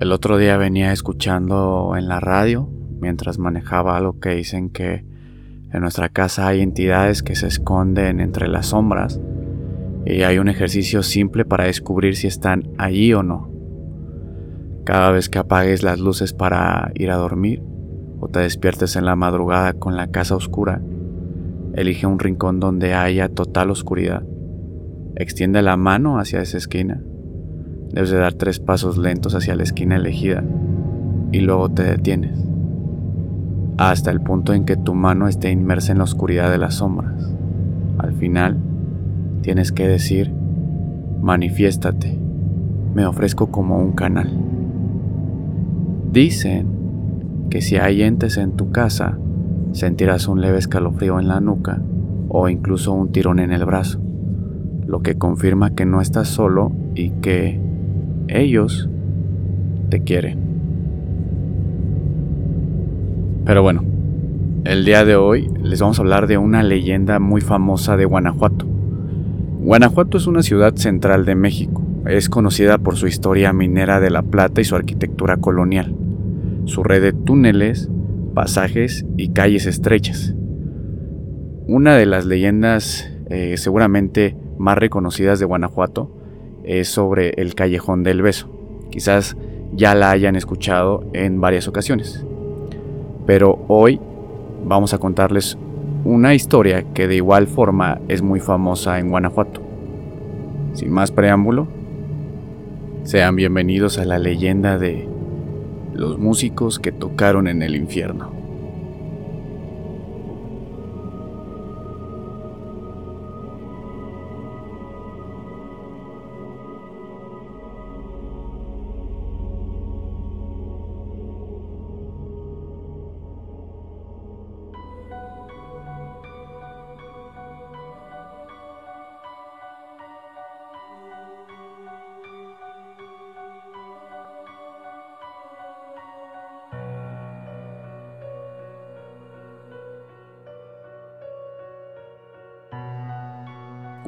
El otro día venía escuchando en la radio, mientras manejaba algo que dicen que en nuestra casa hay entidades que se esconden entre las sombras y hay un ejercicio simple para descubrir si están allí o no. Cada vez que apagues las luces para ir a dormir o te despiertes en la madrugada con la casa oscura, elige un rincón donde haya total oscuridad. Extiende la mano hacia esa esquina Debes de dar tres pasos lentos hacia la esquina elegida y luego te detienes, hasta el punto en que tu mano esté inmersa en la oscuridad de las sombras. Al final, tienes que decir, manifiéstate, me ofrezco como un canal. Dicen que si hay entes en tu casa, sentirás un leve escalofrío en la nuca o incluso un tirón en el brazo, lo que confirma que no estás solo y que ellos te quieren. Pero bueno, el día de hoy les vamos a hablar de una leyenda muy famosa de Guanajuato. Guanajuato es una ciudad central de México. Es conocida por su historia minera de la plata y su arquitectura colonial, su red de túneles, pasajes y calles estrechas. Una de las leyendas eh, seguramente más reconocidas de Guanajuato es sobre el Callejón del Beso. Quizás ya la hayan escuchado en varias ocasiones. Pero hoy vamos a contarles una historia que de igual forma es muy famosa en Guanajuato. Sin más preámbulo, sean bienvenidos a la leyenda de los músicos que tocaron en el infierno.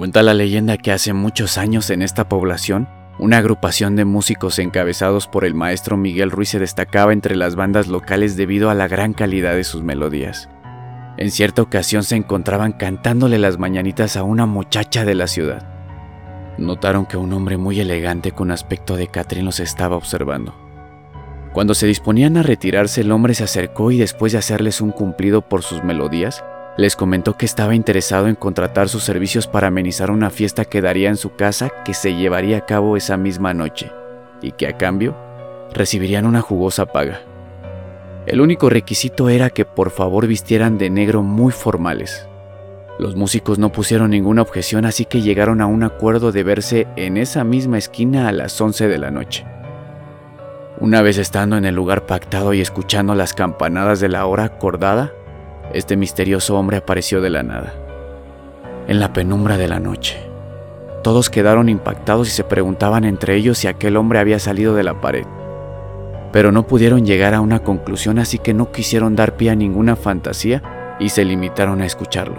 Cuenta la leyenda que hace muchos años en esta población, una agrupación de músicos encabezados por el maestro Miguel Ruiz se destacaba entre las bandas locales debido a la gran calidad de sus melodías. En cierta ocasión se encontraban cantándole las mañanitas a una muchacha de la ciudad. Notaron que un hombre muy elegante con aspecto de Catrín los estaba observando. Cuando se disponían a retirarse, el hombre se acercó y después de hacerles un cumplido por sus melodías, les comentó que estaba interesado en contratar sus servicios para amenizar una fiesta que daría en su casa que se llevaría a cabo esa misma noche, y que a cambio recibirían una jugosa paga. El único requisito era que por favor vistieran de negro muy formales. Los músicos no pusieron ninguna objeción, así que llegaron a un acuerdo de verse en esa misma esquina a las 11 de la noche. Una vez estando en el lugar pactado y escuchando las campanadas de la hora acordada, este misterioso hombre apareció de la nada, en la penumbra de la noche. Todos quedaron impactados y se preguntaban entre ellos si aquel hombre había salido de la pared. Pero no pudieron llegar a una conclusión así que no quisieron dar pie a ninguna fantasía y se limitaron a escucharlo.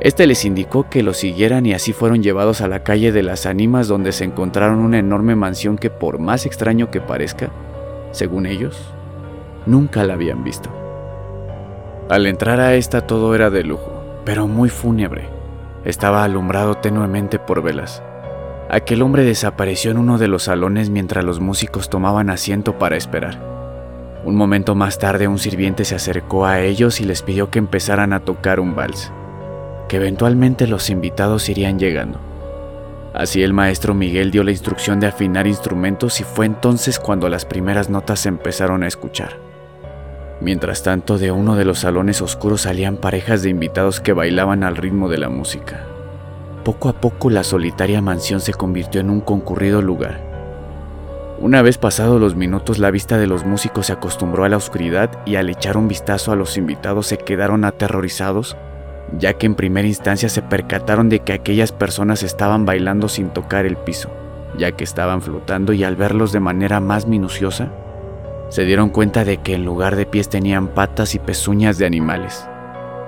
Este les indicó que lo siguieran y así fueron llevados a la calle de las ánimas donde se encontraron una enorme mansión que por más extraño que parezca, según ellos, nunca la habían visto. Al entrar a esta todo era de lujo, pero muy fúnebre. Estaba alumbrado tenuemente por velas. Aquel hombre desapareció en uno de los salones mientras los músicos tomaban asiento para esperar. Un momento más tarde un sirviente se acercó a ellos y les pidió que empezaran a tocar un vals, que eventualmente los invitados irían llegando. Así el maestro Miguel dio la instrucción de afinar instrumentos y fue entonces cuando las primeras notas se empezaron a escuchar. Mientras tanto, de uno de los salones oscuros salían parejas de invitados que bailaban al ritmo de la música. Poco a poco la solitaria mansión se convirtió en un concurrido lugar. Una vez pasados los minutos, la vista de los músicos se acostumbró a la oscuridad y al echar un vistazo a los invitados se quedaron aterrorizados, ya que en primera instancia se percataron de que aquellas personas estaban bailando sin tocar el piso, ya que estaban flotando y al verlos de manera más minuciosa, se dieron cuenta de que en lugar de pies tenían patas y pezuñas de animales,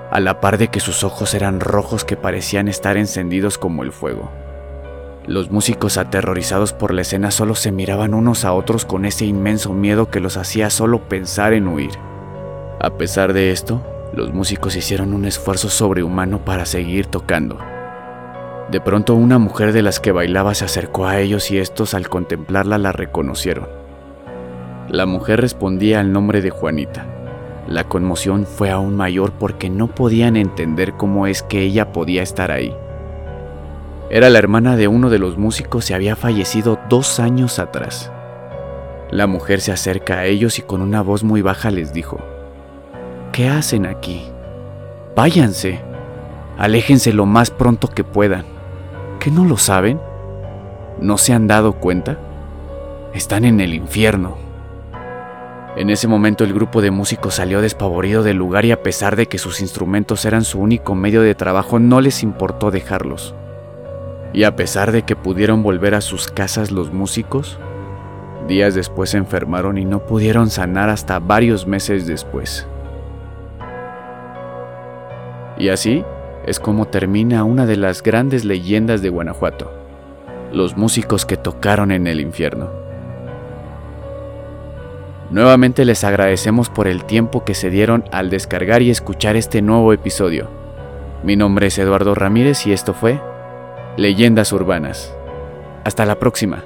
a la par de que sus ojos eran rojos que parecían estar encendidos como el fuego. Los músicos aterrorizados por la escena solo se miraban unos a otros con ese inmenso miedo que los hacía solo pensar en huir. A pesar de esto, los músicos hicieron un esfuerzo sobrehumano para seguir tocando. De pronto una mujer de las que bailaba se acercó a ellos y estos al contemplarla la reconocieron. La mujer respondía al nombre de Juanita. La conmoción fue aún mayor porque no podían entender cómo es que ella podía estar ahí. Era la hermana de uno de los músicos y había fallecido dos años atrás. La mujer se acerca a ellos y con una voz muy baja les dijo, ¿Qué hacen aquí? Váyanse. Aléjense lo más pronto que puedan. ¿Qué no lo saben? ¿No se han dado cuenta? Están en el infierno. En ese momento el grupo de músicos salió despavorido del lugar y a pesar de que sus instrumentos eran su único medio de trabajo no les importó dejarlos. Y a pesar de que pudieron volver a sus casas los músicos, días después se enfermaron y no pudieron sanar hasta varios meses después. Y así es como termina una de las grandes leyendas de Guanajuato, los músicos que tocaron en el infierno. Nuevamente les agradecemos por el tiempo que se dieron al descargar y escuchar este nuevo episodio. Mi nombre es Eduardo Ramírez y esto fue Leyendas Urbanas. Hasta la próxima.